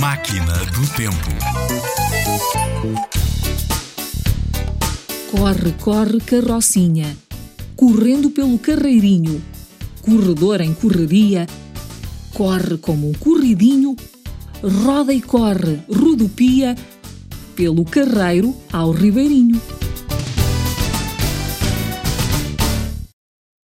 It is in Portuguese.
Máquina do Tempo. Corre, corre, carrocinha, correndo pelo carreirinho, corredor em correria, corre como um corridinho, roda e corre, rodopia, pelo carreiro ao ribeirinho.